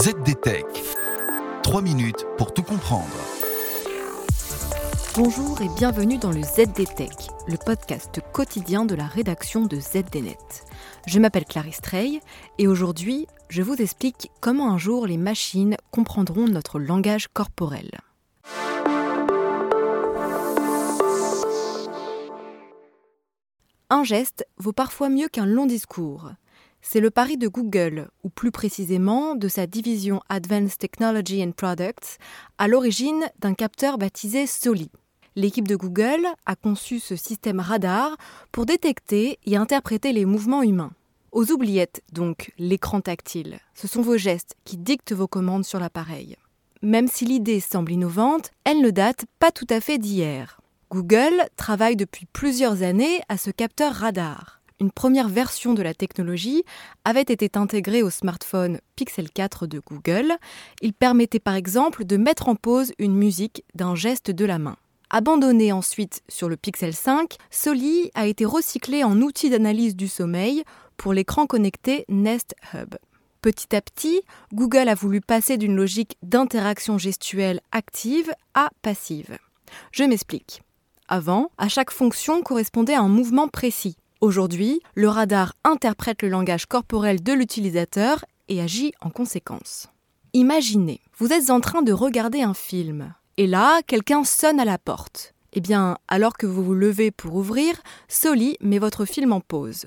ZDTech. 3 minutes pour tout comprendre. Bonjour et bienvenue dans le ZDTech, le podcast quotidien de la rédaction de ZDNet. Je m'appelle Clarisse Trey et aujourd'hui, je vous explique comment un jour les machines comprendront notre langage corporel. Un geste vaut parfois mieux qu'un long discours. C'est le pari de Google, ou plus précisément de sa division Advanced Technology and Products, à l'origine d'un capteur baptisé SOLI. L'équipe de Google a conçu ce système radar pour détecter et interpréter les mouvements humains. Aux oubliettes, donc, l'écran tactile. Ce sont vos gestes qui dictent vos commandes sur l'appareil. Même si l'idée semble innovante, elle ne date pas tout à fait d'hier. Google travaille depuis plusieurs années à ce capteur radar une première version de la technologie avait été intégrée au smartphone Pixel 4 de Google. Il permettait par exemple de mettre en pause une musique d'un geste de la main. Abandonné ensuite sur le Pixel 5, Soli a été recyclé en outil d'analyse du sommeil pour l'écran connecté Nest Hub. Petit à petit, Google a voulu passer d'une logique d'interaction gestuelle active à passive. Je m'explique. Avant, à chaque fonction correspondait un mouvement précis. Aujourd'hui, le radar interprète le langage corporel de l'utilisateur et agit en conséquence. Imaginez, vous êtes en train de regarder un film, et là, quelqu'un sonne à la porte. Eh bien, alors que vous vous levez pour ouvrir, Soli met votre film en pause.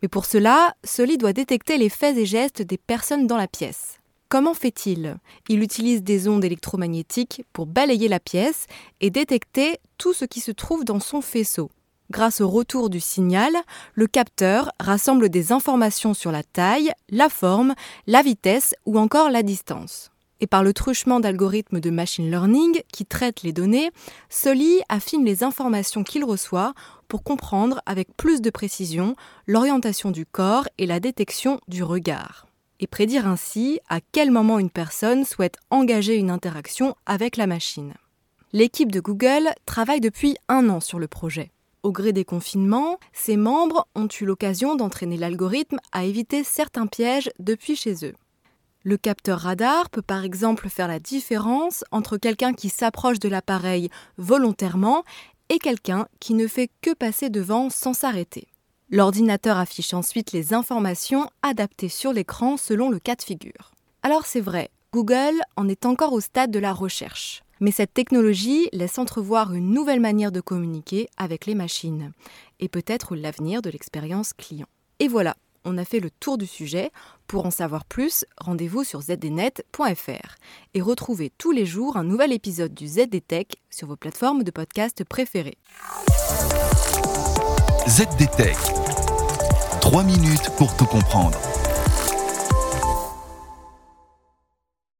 Mais pour cela, Soli doit détecter les faits et gestes des personnes dans la pièce. Comment fait-il? Il utilise des ondes électromagnétiques pour balayer la pièce et détecter tout ce qui se trouve dans son faisceau. Grâce au retour du signal, le capteur rassemble des informations sur la taille, la forme, la vitesse ou encore la distance. Et par le truchement d'algorithmes de machine learning qui traitent les données, Soli affine les informations qu'il reçoit pour comprendre avec plus de précision l'orientation du corps et la détection du regard. Et prédire ainsi à quel moment une personne souhaite engager une interaction avec la machine. L'équipe de Google travaille depuis un an sur le projet. Au gré des confinements, ses membres ont eu l'occasion d'entraîner l'algorithme à éviter certains pièges depuis chez eux. Le capteur radar peut par exemple faire la différence entre quelqu'un qui s'approche de l'appareil volontairement et quelqu'un qui ne fait que passer devant sans s'arrêter. L'ordinateur affiche ensuite les informations adaptées sur l'écran selon le cas de figure. Alors c'est vrai, Google en est encore au stade de la recherche. Mais cette technologie laisse entrevoir une nouvelle manière de communiquer avec les machines et peut-être l'avenir de l'expérience client. Et voilà, on a fait le tour du sujet. Pour en savoir plus, rendez-vous sur zdnet.fr et retrouvez tous les jours un nouvel épisode du ZDTech sur vos plateformes de podcast préférées. ZDTech. 3 minutes pour tout comprendre.